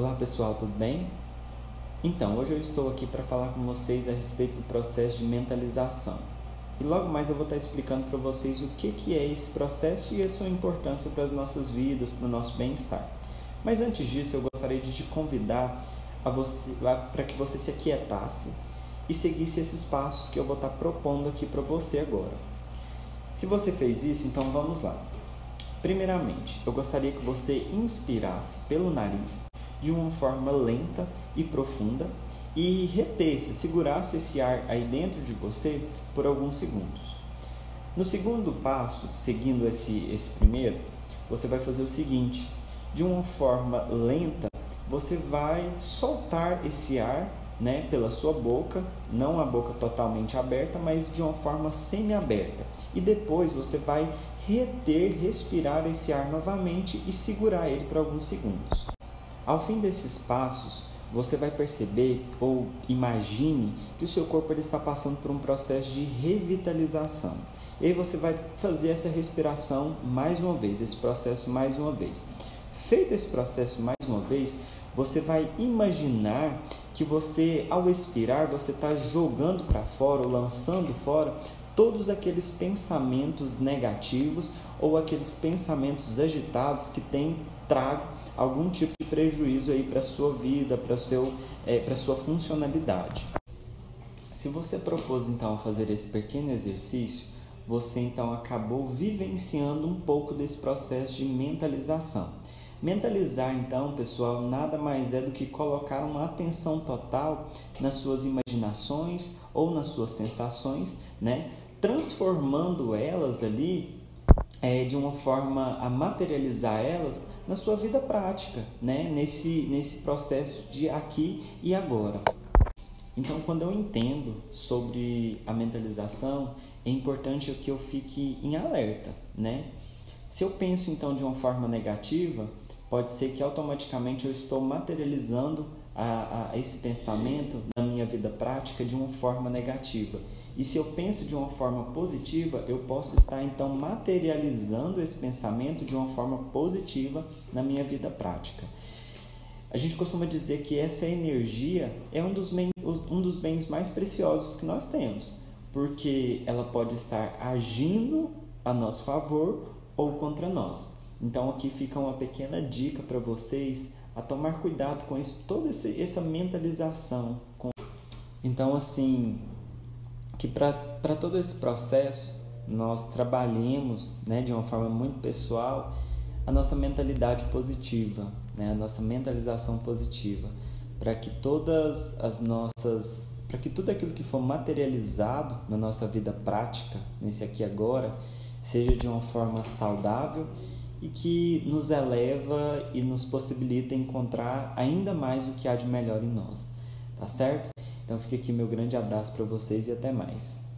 Olá pessoal, tudo bem? Então, hoje eu estou aqui para falar com vocês a respeito do processo de mentalização. E logo mais eu vou estar explicando para vocês o que, que é esse processo e a sua importância para as nossas vidas, para o nosso bem-estar. Mas antes disso, eu gostaria de te convidar para que você se aquietasse e seguisse esses passos que eu vou estar propondo aqui para você agora. Se você fez isso, então vamos lá. Primeiramente, eu gostaria que você inspirasse pelo nariz de uma forma lenta e profunda e retesse, segurasse esse ar aí dentro de você por alguns segundos. No segundo passo, seguindo esse, esse primeiro, você vai fazer o seguinte: de uma forma lenta, você vai soltar esse ar né, pela sua boca, não a boca totalmente aberta, mas de uma forma semi-aberta. E depois você vai reter, respirar esse ar novamente e segurar ele por alguns segundos. Ao fim desses passos, você vai perceber ou imagine que o seu corpo ele está passando por um processo de revitalização. E aí você vai fazer essa respiração mais uma vez, esse processo mais uma vez. Feito esse processo mais uma vez, você vai imaginar que você, ao expirar, você está jogando para fora ou lançando fora todos aqueles pensamentos negativos ou aqueles pensamentos agitados que têm trago algum tipo de prejuízo aí para sua vida, para seu, é, para sua funcionalidade. Se você propôs então fazer esse pequeno exercício, você então acabou vivenciando um pouco desse processo de mentalização. Mentalizar, então, pessoal, nada mais é do que colocar uma atenção total nas suas imaginações ou nas suas sensações, né? Transformando elas ali é, de uma forma a materializar elas na sua vida prática, né? Nesse, nesse processo de aqui e agora. Então, quando eu entendo sobre a mentalização, é importante que eu fique em alerta, né? Se eu penso então de uma forma negativa, pode ser que automaticamente eu estou materializando a, a, esse pensamento na minha vida prática de uma forma negativa. E se eu penso de uma forma positiva, eu posso estar então materializando esse pensamento de uma forma positiva na minha vida prática. A gente costuma dizer que essa energia é um dos, um dos bens mais preciosos que nós temos, porque ela pode estar agindo a nosso favor ou contra nós. Então aqui fica uma pequena dica para vocês a tomar cuidado com isso, toda essa mentalização. Então assim, que para todo esse processo nós trabalhemos né, de uma forma muito pessoal a nossa mentalidade positiva, né, a nossa mentalização positiva, para que todas as nossas, para que tudo aquilo que for materializado na nossa vida prática, nesse aqui agora, seja de uma forma saudável e que nos eleva e nos possibilita encontrar ainda mais o que há de melhor em nós. Tá certo? Então fica aqui meu grande abraço para vocês e até mais.